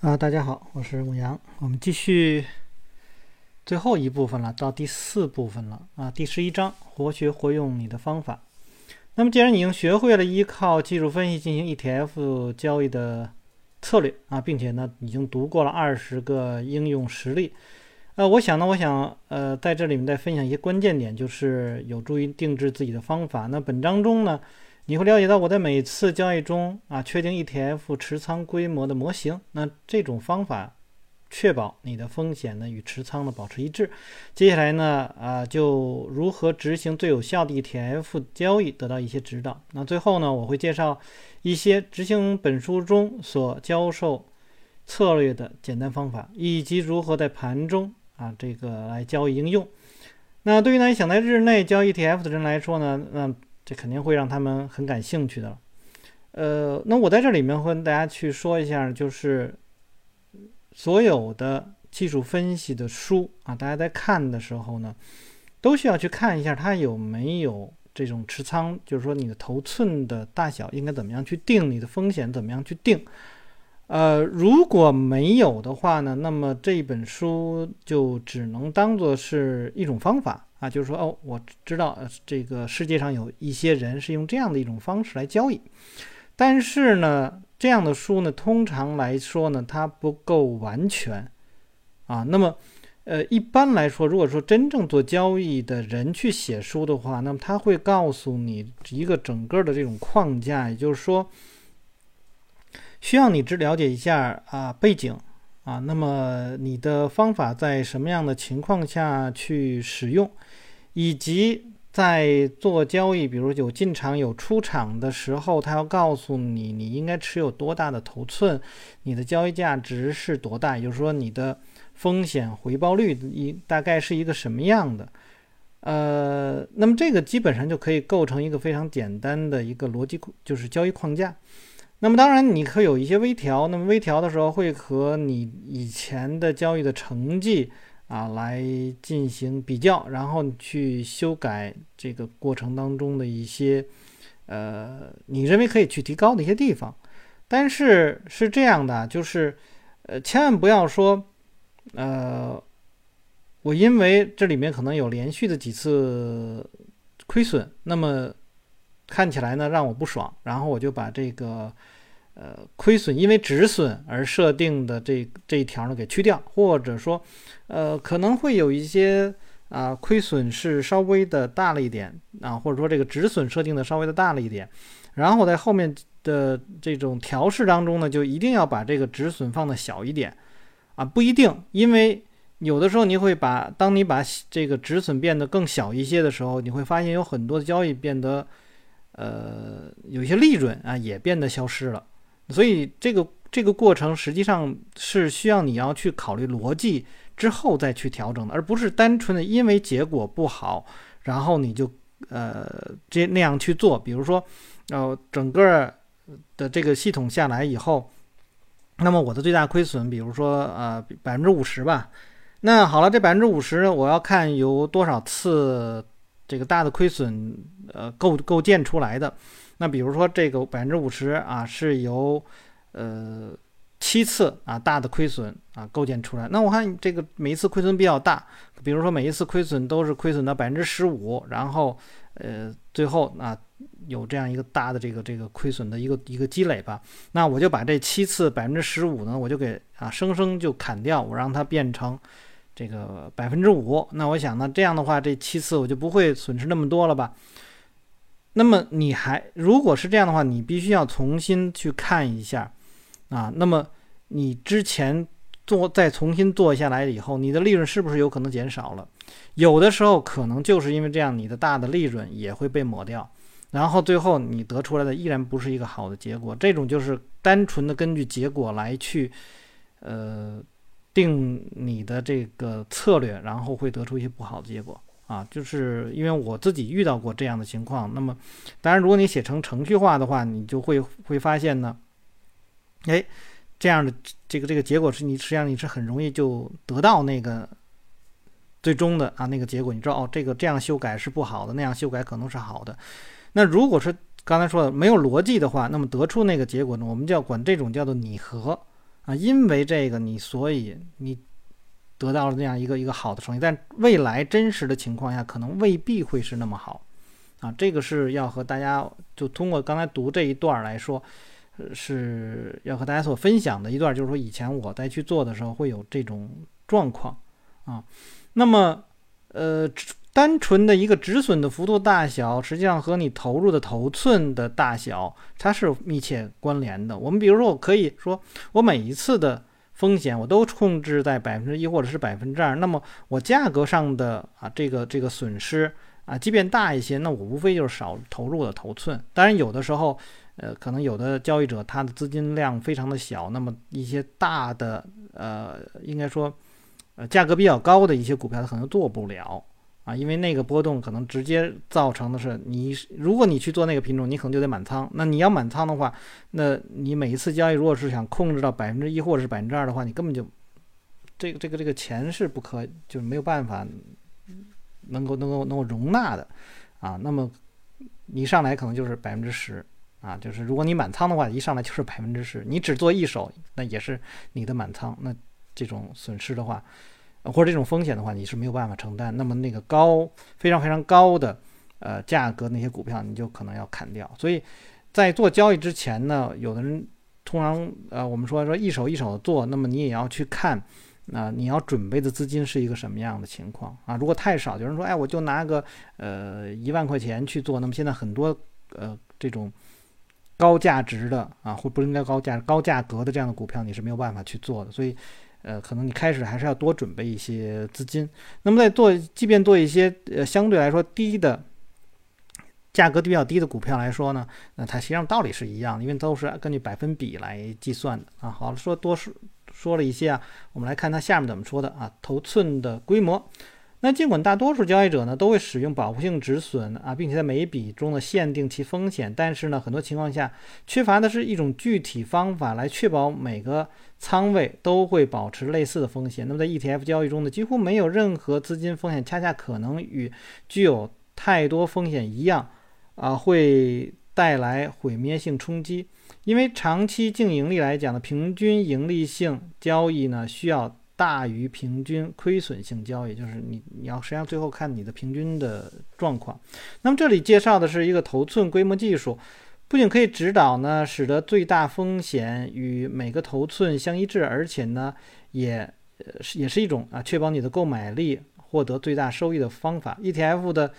啊，大家好，我是牧羊，我们继续最后一部分了，到第四部分了啊，第十一章，活学活用你的方法。那么，既然你已经学会了依靠技术分析进行 ETF 交易的策略啊，并且呢，已经读过了二十个应用实例，呃，我想呢，我想呃，在这里面再分享一些关键点，就是有助于定制自己的方法。那本章中呢。你会了解到我在每次交易中啊，确定 ETF 持仓规模的模型。那这种方法确保你的风险呢与持仓呢保持一致。接下来呢啊，就如何执行最有效的 ETF 交易得到一些指导。那最后呢，我会介绍一些执行本书中所教授策略的简单方法，以及如何在盘中啊这个来交易应用。那对于那些想在日内交易 ETF 的人来说呢，那这肯定会让他们很感兴趣的，呃，那我在这里面会跟大家去说一下，就是所有的技术分析的书啊，大家在看的时候呢，都需要去看一下它有没有这种持仓，就是说你的头寸的大小应该怎么样去定，你的风险怎么样去定，呃，如果没有的话呢，那么这本书就只能当做是一种方法。啊，就是说，哦，我知道，这个世界上有一些人是用这样的一种方式来交易，但是呢，这样的书呢，通常来说呢，它不够完全，啊，那么，呃，一般来说，如果说真正做交易的人去写书的话，那么他会告诉你一个整个的这种框架，也就是说，需要你只了解一下啊背景。啊，那么你的方法在什么样的情况下去使用，以及在做交易，比如有进场有出场的时候，他要告诉你你应该持有多大的头寸，你的交易价值是多大，也就是说你的风险回报率一大概是一个什么样的。呃，那么这个基本上就可以构成一个非常简单的一个逻辑，就是交易框架。那么当然，你可以有一些微调。那么微调的时候，会和你以前的交易的成绩啊来进行比较，然后去修改这个过程当中的一些呃你认为可以去提高的一些地方。但是是这样的，就是呃千万不要说呃我因为这里面可能有连续的几次亏损，那么。看起来呢让我不爽，然后我就把这个呃亏损因为止损而设定的这这一条呢给去掉，或者说呃可能会有一些啊亏损是稍微的大了一点啊，或者说这个止损设定的稍微的大了一点，然后在后面的这种调试当中呢，就一定要把这个止损放的小一点啊，不一定，因为有的时候你会把当你把这个止损变得更小一些的时候，你会发现有很多的交易变得。呃，有一些利润啊，也变得消失了，所以这个这个过程实际上是需要你要去考虑逻辑之后再去调整的，而不是单纯的因为结果不好，然后你就呃这那样去做。比如说，呃，整个的这个系统下来以后，那么我的最大亏损，比如说呃百分之五十吧，那好了，这百分之五十我要看有多少次。这个大的亏损，呃，构构建出来的，那比如说这个百分之五十啊，是由呃七次啊大的亏损啊构建出来。那我看这个每一次亏损比较大，比如说每一次亏损都是亏损到百分之十五，然后呃最后啊有这样一个大的这个这个亏损的一个一个积累吧。那我就把这七次百分之十五呢，我就给啊生生就砍掉，我让它变成。这个百分之五，那我想呢，这样的话，这七次我就不会损失那么多了吧？那么你还如果是这样的话，你必须要重新去看一下啊。那么你之前做再重新做下来以后，你的利润是不是有可能减少了？有的时候可能就是因为这样，你的大的利润也会被抹掉，然后最后你得出来的依然不是一个好的结果。这种就是单纯的根据结果来去，呃。定你的这个策略，然后会得出一些不好的结果啊！就是因为我自己遇到过这样的情况。那么，当然，如果你写成程序化的话，你就会会发现呢，哎，这样的这个这个结果是你实际上你是很容易就得到那个最终的啊那个结果。你知道哦，这个这样修改是不好的，那样修改可能是好的。那如果是刚才说的没有逻辑的话，那么得出那个结果呢，我们就要管这种叫做拟合。啊，因为这个你所以你得到了那样一个一个好的成绩，但未来真实的情况下可能未必会是那么好啊，这个是要和大家就通过刚才读这一段来说，是要和大家所分享的一段，就是说以前我在去做的时候会有这种状况啊，那么呃。单纯的一个止损的幅度大小，实际上和你投入的头寸的大小，它是密切关联的。我们比如说，我可以说，我每一次的风险我都控制在百分之一或者是百分之二，那么我价格上的啊这个这个损失啊，即便大一些，那我无非就是少投入的头寸。当然，有的时候，呃，可能有的交易者他的资金量非常的小，那么一些大的呃，应该说，呃，价格比较高的一些股票，他可能做不了。啊，因为那个波动可能直接造成的是你，如果你去做那个品种，你可能就得满仓。那你要满仓的话，那你每一次交易如果是想控制到百分之一或者是百分之二的话，你根本就这个这个这个钱是不可，就是没有办法能够能够能够容纳的啊。那么你上来可能就是百分之十啊，就是如果你满仓的话，一上来就是百分之十。你只做一手，那也是你的满仓。那这种损失的话。或者这种风险的话，你是没有办法承担。那么那个高非常非常高的呃价格那些股票，你就可能要砍掉。所以在做交易之前呢，有的人通常呃我们说说一手一手做，那么你也要去看啊你要准备的资金是一个什么样的情况啊。如果太少，有人说哎我就拿个呃一万块钱去做，那么现在很多呃这种高价值的啊或不应该高价高价格的这样的股票，你是没有办法去做的。所以。呃，可能你开始还是要多准备一些资金。那么在做，即便做一些呃相对来说低的价格比较低的股票来说呢，那它实际上道理是一样的，因为都是根据百分比来计算的啊。好了，说多说说了一些啊，我们来看它下面怎么说的啊，头寸的规模。那尽管大多数交易者呢都会使用保护性止损啊，并且在每一笔中呢限定其风险，但是呢很多情况下缺乏的是一种具体方法来确保每个仓位都会保持类似的风险。那么在 ETF 交易中呢，几乎没有任何资金风险恰恰可能与具有太多风险一样啊，会带来毁灭性冲击。因为长期净盈利来讲呢，平均盈利性交易呢需要。大于平均亏损性交易，就是你你要实际上最后看你的平均的状况。那么这里介绍的是一个头寸规模技术，不仅可以指导呢，使得最大风险与每个头寸相一致，而且呢，也也是一种啊确保你的购买力获得最大收益的方法。ETF 的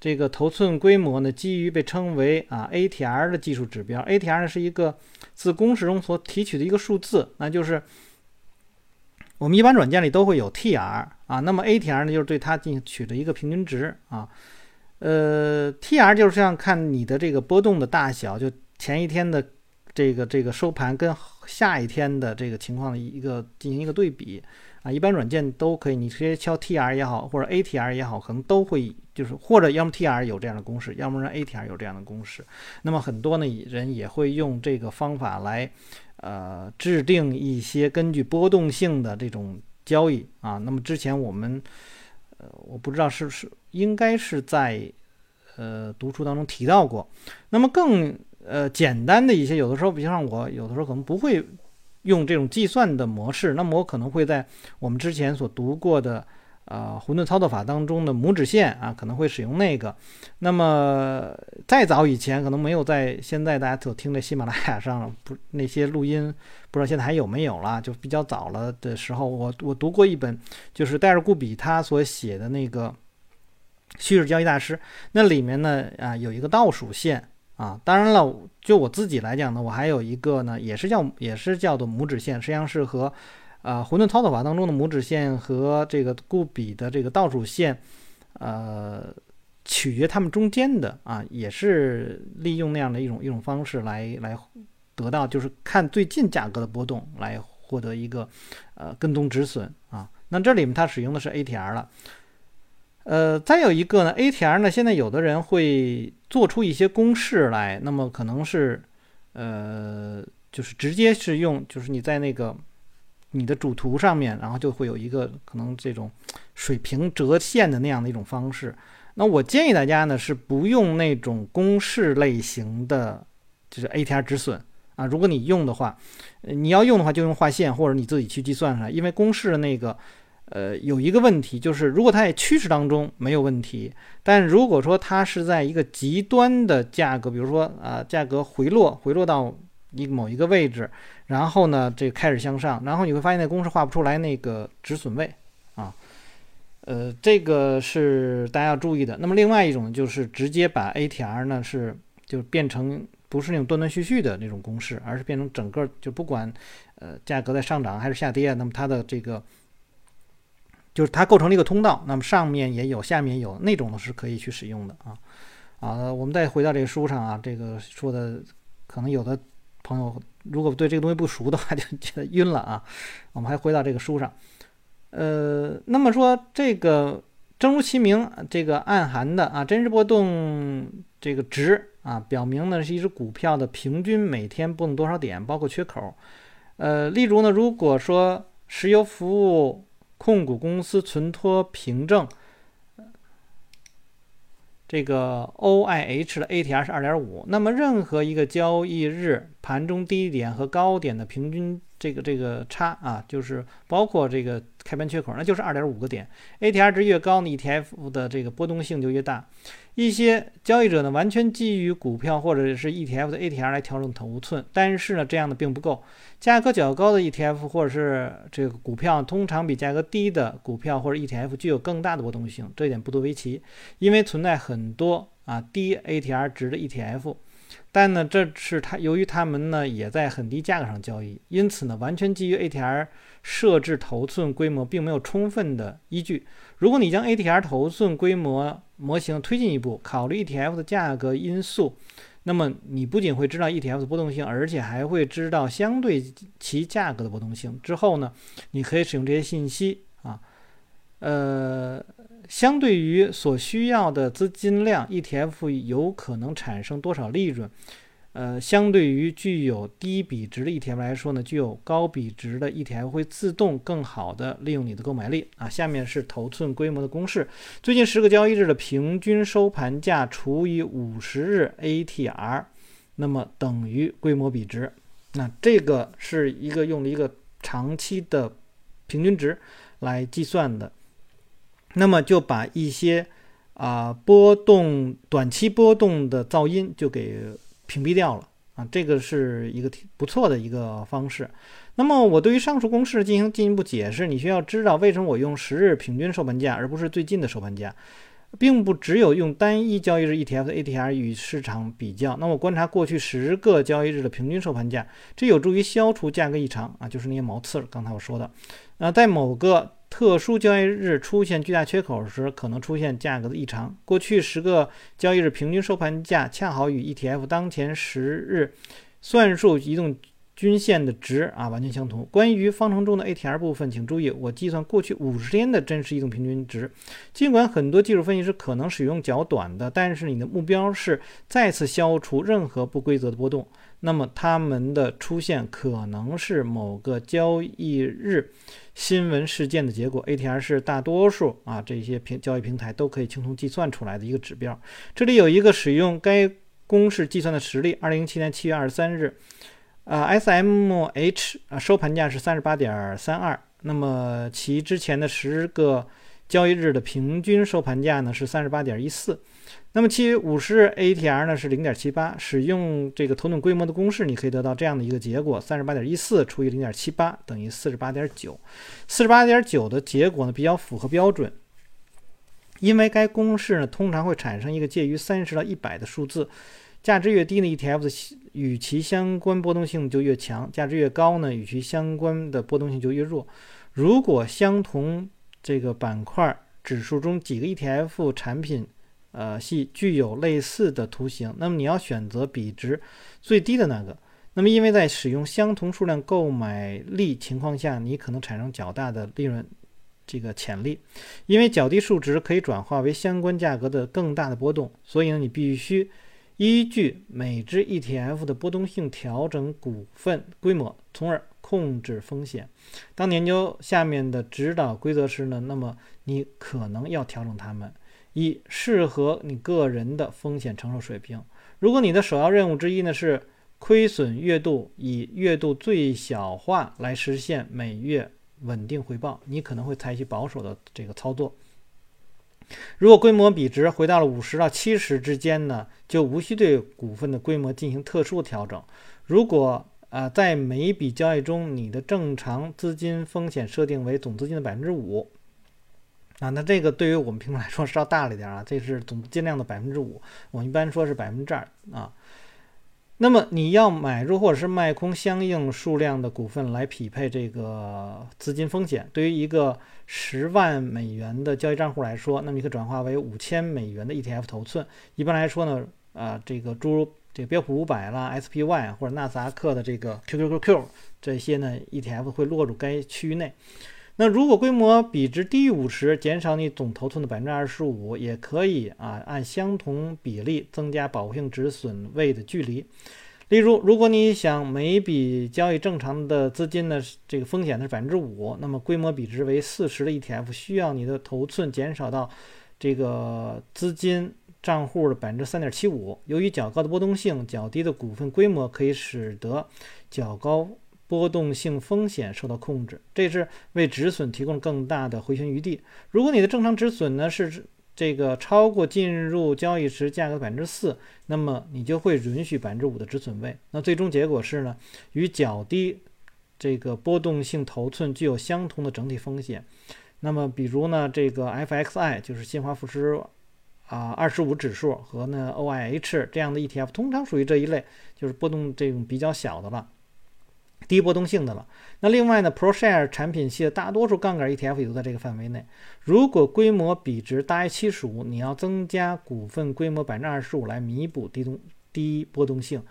这个头寸规模呢，基于被称为啊 ATR 的技术指标，ATR 呢是一个自公式中所提取的一个数字，那就是。我们一般软件里都会有 TR 啊，那么 ATR 呢，就是对它进行取的一个平均值啊。呃，TR 就是像看你的这个波动的大小，就前一天的这个这个收盘跟下一天的这个情况的一个进行一个对比啊。一般软件都可以，你直接敲 TR 也好，或者 ATR 也好，可能都会就是或者要么 TR 有这样的公式，要么让 ATR 有这样的公式。那么很多呢人也会用这个方法来。呃，制定一些根据波动性的这种交易啊。那么之前我们，呃，我不知道是是应该是在呃读书当中提到过。那么更呃简单的一些，有的时候，比如像我有的时候可能不会用这种计算的模式，那么我可能会在我们之前所读过的。啊，混沌操作法当中的拇指线啊，可能会使用那个。那么再早以前，可能没有在现在大家所听的喜马拉雅上不那些录音，不知道现在还有没有了。就比较早了的时候，我我读过一本，就是戴尔·固比他所写的那个《趋势交易大师》，那里面呢啊有一个倒数线啊。当然了，就我自己来讲呢，我还有一个呢，也是叫也是叫做拇指线，实际上是和。啊，混沌操作法当中的拇指线和这个固比的这个倒数线，呃，取决它们中间的啊，也是利用那样的一种一种方式来来得到，就是看最近价格的波动来获得一个呃跟踪止损啊。那这里面它使用的是 ATR 了，呃，再有一个呢，ATR 呢，现在有的人会做出一些公式来，那么可能是呃，就是直接是用，就是你在那个。你的主图上面，然后就会有一个可能这种水平折线的那样的一种方式。那我建议大家呢是不用那种公式类型的，就是 ATR 止损啊。如果你用的话，你要用的话就用划线，或者你自己去计算出来。因为公式的那个，呃，有一个问题，就是如果它在趋势当中没有问题，但如果说它是在一个极端的价格，比如说啊，价格回落，回落到一某一个位置，然后呢，这开始向上，然后你会发现那公式画不出来那个止损位啊。呃，这个是大家要注意的。那么另外一种就是直接把 ATR 呢是就变成不是那种断断续续的那种公式，而是变成整个就不管呃价格在上涨还是下跌，那么它的这个就是它构成了一个通道，那么上面也有，下面有那种的是可以去使用的啊啊。我们再回到这个书上啊，这个说的可能有的朋友如果对这个东西不熟的话，就觉得晕了啊。我们还回到这个书上。呃，那么说这个正如其名，这个暗含的啊，真实波动这个值啊，表明呢是一只股票的平均每天波动多少点，包括缺口。呃，例如呢，如果说石油服务控股公司存托凭证，这个 OIH 的 ATR 是二点五，那么任何一个交易日盘中低点和高点的平均。这个这个差啊，就是包括这个开盘缺口，那就是二点五个点。ATR 值越高呢，ETF 的这个波动性就越大。一些交易者呢，完全基于股票或者是 ETF 的 ATR 来调整头寸，但是呢，这样的并不够。价格较高的 ETF 或者是这个股票，通常比价格低的股票或者 ETF 具有更大的波动性，这一点不足为奇，因为存在很多啊低 ATR 值的 ETF。但呢，这是它由于它们呢也在很低价格上交易，因此呢，完全基于 ATR 设置头寸规模并没有充分的依据。如果你将 ATR 头寸规模模型推进一步，考虑 ETF 的价格因素，那么你不仅会知道 ETF 的波动性，而且还会知道相对其价格的波动性。之后呢，你可以使用这些信息啊，呃。相对于所需要的资金量，ETF 有可能产生多少利润？呃，相对于具有低比值的 ETF 来说呢，具有高比值的 ETF 会自动更好的利用你的购买力啊。下面是头寸规模的公式：最近十个交易日的平均收盘价除以五十日 ATR，那么等于规模比值。那这个是一个用了一个长期的平均值来计算的。那么就把一些啊波动、短期波动的噪音就给屏蔽掉了啊，这个是一个挺不错的一个方式。那么我对于上述公式进行进一步解释，你需要知道为什么我用十日平均收盘价而不是最近的收盘价，并不只有用单一交易日 ETF 的 ATR 与市场比较。那我观察过去十个交易日的平均收盘价，这有助于消除价格异常啊，就是那些毛刺。刚才我说的，啊，在某个。特殊交易日出现巨大缺口时，可能出现价格的异常。过去十个交易日平均收盘价恰好与 ETF 当前十日算术移动均线的值啊完全相同。关于方程中的 ATR 部分，请注意，我计算过去五十天的真实移动平均值。尽管很多技术分析师可能使用较短的，但是你的目标是再次消除任何不规则的波动，那么它们的出现可能是某个交易日。新闻事件的结果，ATR 是大多数啊这些平交易平台都可以轻松计算出来的一个指标。这里有一个使用该公式计算的实例：二零一七年七月二十三日，啊 SMH 啊收盘价是三十八点三二，那么其之前的十个交易日的平均收盘价呢是三十八点一四。那么其五十日 ATR 呢是零点七八，使用这个头等规模的公式，你可以得到这样的一个结果：三十八点一四除以零点七八等于四十八点九。四十八点九的结果呢比较符合标准，因为该公式呢通常会产生一个介于三十到一百的数字，价值越低呢 ETF 的与其相关波动性就越强，价值越高呢与其相关的波动性就越弱。如果相同这个板块指数中几个 ETF 产品。呃，系具有类似的图形，那么你要选择比值最低的那个。那么，因为在使用相同数量购买力情况下，你可能产生较大的利润这个潜力。因为较低数值可以转化为相关价格的更大的波动，所以呢，你必须依据每只 ETF 的波动性调整股份规模，从而控制风险。当研究下面的指导规则时呢，那么你可能要调整它们。以适合你个人的风险承受水平。如果你的首要任务之一呢是亏损月度以月度最小化来实现每月稳定回报，你可能会采取保守的这个操作。如果规模比值回到了五十到七十之间呢，就无需对股份的规模进行特殊调整。如果呃，在每一笔交易中，你的正常资金风险设定为总资金的百分之五啊，那这个对于我们平台来说稍大了一点啊，这是总资金量的百分之五，我一般说是百分之二啊。那么你要买入或者是卖空相应数量的股份来匹配这个资金风险。对于一个十万美元的交易账户来说，那么你可转化为五千美元的 ETF 头寸。一般来说呢，啊，这个诸如这个标普五百啦、SPY 或者纳斯达克的这个 QQQQ 这些呢 ETF 会落入该区域内。那如果规模比值低于五十，减少你总头寸的百分之二十五，也可以啊，按相同比例增加保护性止损位的距离。例如，如果你想每笔交易正常的资金呢，这个风险是百分之五，那么规模比值为四十的 ETF 需要你的头寸减少到这个资金账户的百分之三点七五。由于较高的波动性，较低的股份规模可以使得较高。波动性风险受到控制，这是为止损提供更大的回旋余地。如果你的正常止损呢是这个超过进入交易时价格的百分之四，那么你就会允许百分之五的止损位。那最终结果是呢，与较低这个波动性头寸具有相同的整体风险。那么比如呢，这个 FXI 就是新华富时啊二十五指数和呢 OIH 这样的 ETF，通常属于这一类，就是波动这种比较小的了。低波动性的了。那另外呢，ProShare 产品系的大多数杠杆 ETF 也都在这个范围内。如果规模比值大于七十五，你要增加股份规模百分之二十五来弥补低动低波动性。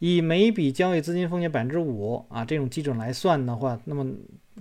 以每笔交易资金风险百分之五啊这种基准来算的话，那么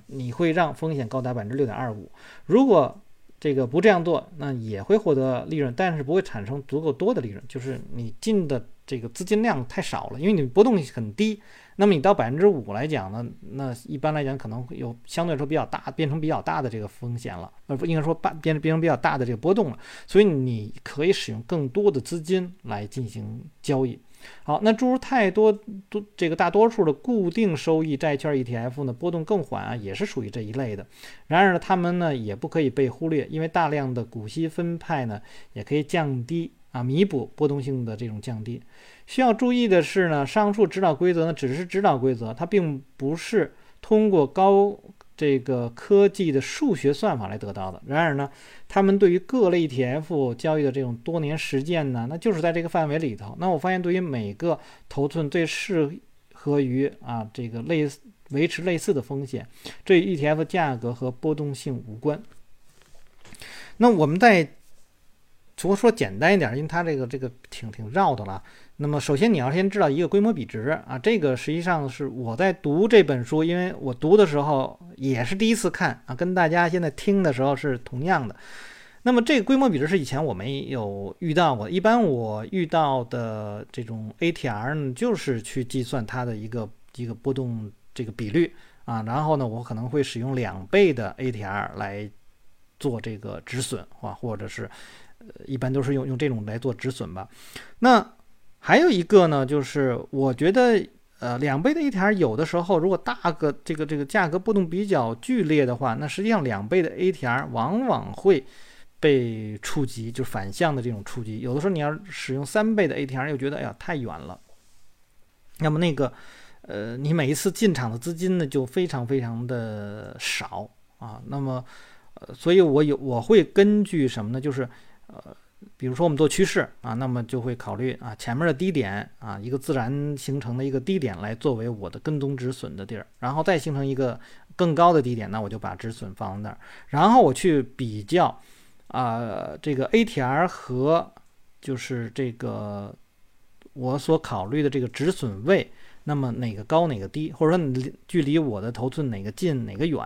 你会让风险高达百分之六点二五。如果这个不这样做，那也会获得利润，但是不会产生足够多的利润，就是你进的这个资金量太少了，因为你波动很低。那么你到百分之五来讲呢，那一般来讲可能会有相对来说比较大，变成比较大的这个风险了，呃应该说变变变成比较大的这个波动了，所以你可以使用更多的资金来进行交易。好，那诸如太多多这个大多数的固定收益债券 ETF 呢，波动更缓啊，也是属于这一类的。然而呢，它们呢也不可以被忽略，因为大量的股息分派呢也可以降低啊，弥补波动性的这种降低。需要注意的是呢，上述指导规则呢只是指导规则，它并不是通过高这个科技的数学算法来得到的。然而呢，他们对于各类 ETF 交易的这种多年实践呢，那就是在这个范围里头。那我发现，对于每个头寸最适合于啊这个类似维持类似的风险，这与 ETF 价格和波动性无关。那我们在除了说简单一点，因为它这个这个挺挺绕的了。那么首先你要先知道一个规模比值啊，这个实际上是我在读这本书，因为我读的时候也是第一次看啊，跟大家现在听的时候是同样的。那么这个规模比值是以前我没有遇到过，一般我遇到的这种 ATR 呢，就是去计算它的一个一个波动这个比率啊，然后呢，我可能会使用两倍的 ATR 来做这个止损啊，或者是，一般都是用用这种来做止损吧。那还有一个呢，就是我觉得，呃，两倍的 ATR 有的时候，如果大个这个这个价格波动比较剧烈的话，那实际上两倍的 ATR 往往会被触及，就反向的这种触及。有的时候你要使用三倍的 ATR，又觉得哎呀太远了。那么那个，呃，你每一次进场的资金呢就非常非常的少啊。那么，呃，所以我有我会根据什么呢？就是，呃。比如说我们做趋势啊，那么就会考虑啊前面的低点啊一个自然形成的一个低点来作为我的跟踪止损的地儿，然后再形成一个更高的低点，那我就把止损放在那儿，然后我去比较啊这个 ATR 和就是这个我所考虑的这个止损位，那么哪个高哪个低，或者说距离我的头寸哪个近哪个远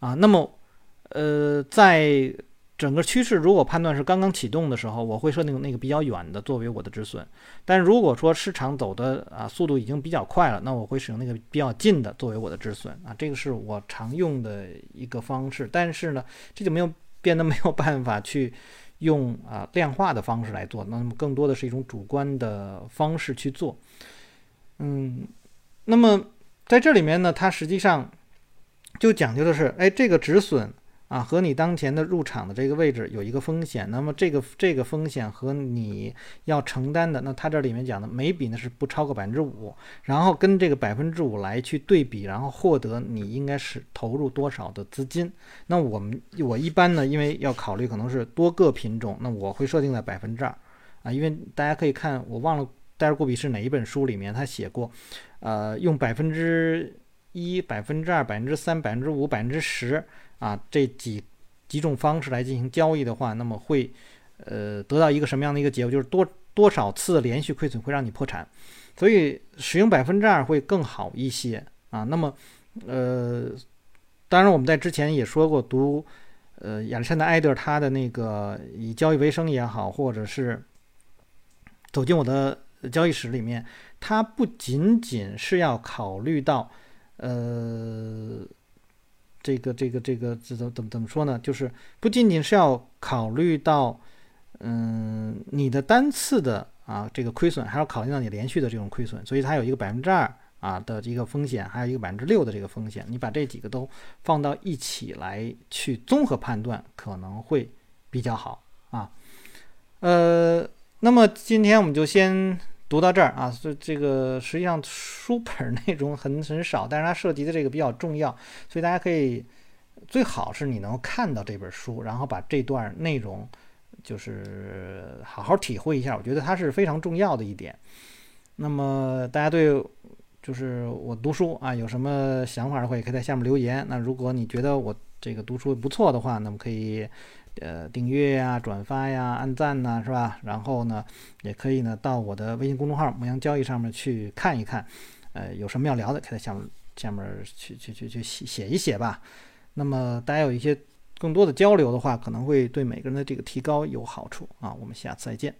啊，那么呃在。整个趋势如果判断是刚刚启动的时候，我会设定那个比较远的作为我的止损；但如果说市场走的啊速度已经比较快了，那我会使用那个比较近的作为我的止损啊。这个是我常用的一个方式，但是呢，这就没有变得没有办法去用啊量化的方式来做，那么更多的是一种主观的方式去做。嗯，那么在这里面呢，它实际上就讲究的是，哎，这个止损。啊，和你当前的入场的这个位置有一个风险，那么这个这个风险和你要承担的，那它这里面讲的每笔呢是不超过百分之五，然后跟这个百分之五来去对比，然后获得你应该是投入多少的资金。那我们我一般呢，因为要考虑可能是多个品种，那我会设定在百分之二啊，因为大家可以看，我忘了戴尔过比是哪一本书里面他写过，呃，用百分之一、百分之二、百分之三、百分之五、百分之十。啊，这几几种方式来进行交易的话，那么会，呃，得到一个什么样的一个结果？就是多多少次连续亏损会让你破产，所以使用百分之二会更好一些啊。那么，呃，当然我们在之前也说过，读呃亚历山大·艾德他的那个以交易为生也好，或者是走进我的交易室里面，他不仅仅是要考虑到，呃。这个这个这个怎怎怎么怎么说呢？就是不仅仅是要考虑到，嗯，你的单次的啊这个亏损，还要考虑到你连续的这种亏损。所以它有一个百分之二啊的一个风险，还有一个百分之六的这个风险。你把这几个都放到一起来去综合判断，可能会比较好啊。呃，那么今天我们就先。读到这儿啊，所以这个实际上书本内容很很少，但是它涉及的这个比较重要，所以大家可以最好是你能看到这本书，然后把这段内容就是好好体会一下，我觉得它是非常重要的一点。那么大家对就是我读书啊有什么想法的话，也可以在下面留言。那如果你觉得我这个读书不错的话，那么可以。呃，订阅呀，转发呀，按赞呐，是吧？然后呢，也可以呢，到我的微信公众号“牧羊交易”上面去看一看。呃，有什么要聊的，可以在下面下面去去去去写写一写吧。那么大家有一些更多的交流的话，可能会对每个人的这个提高有好处啊。我们下次再见。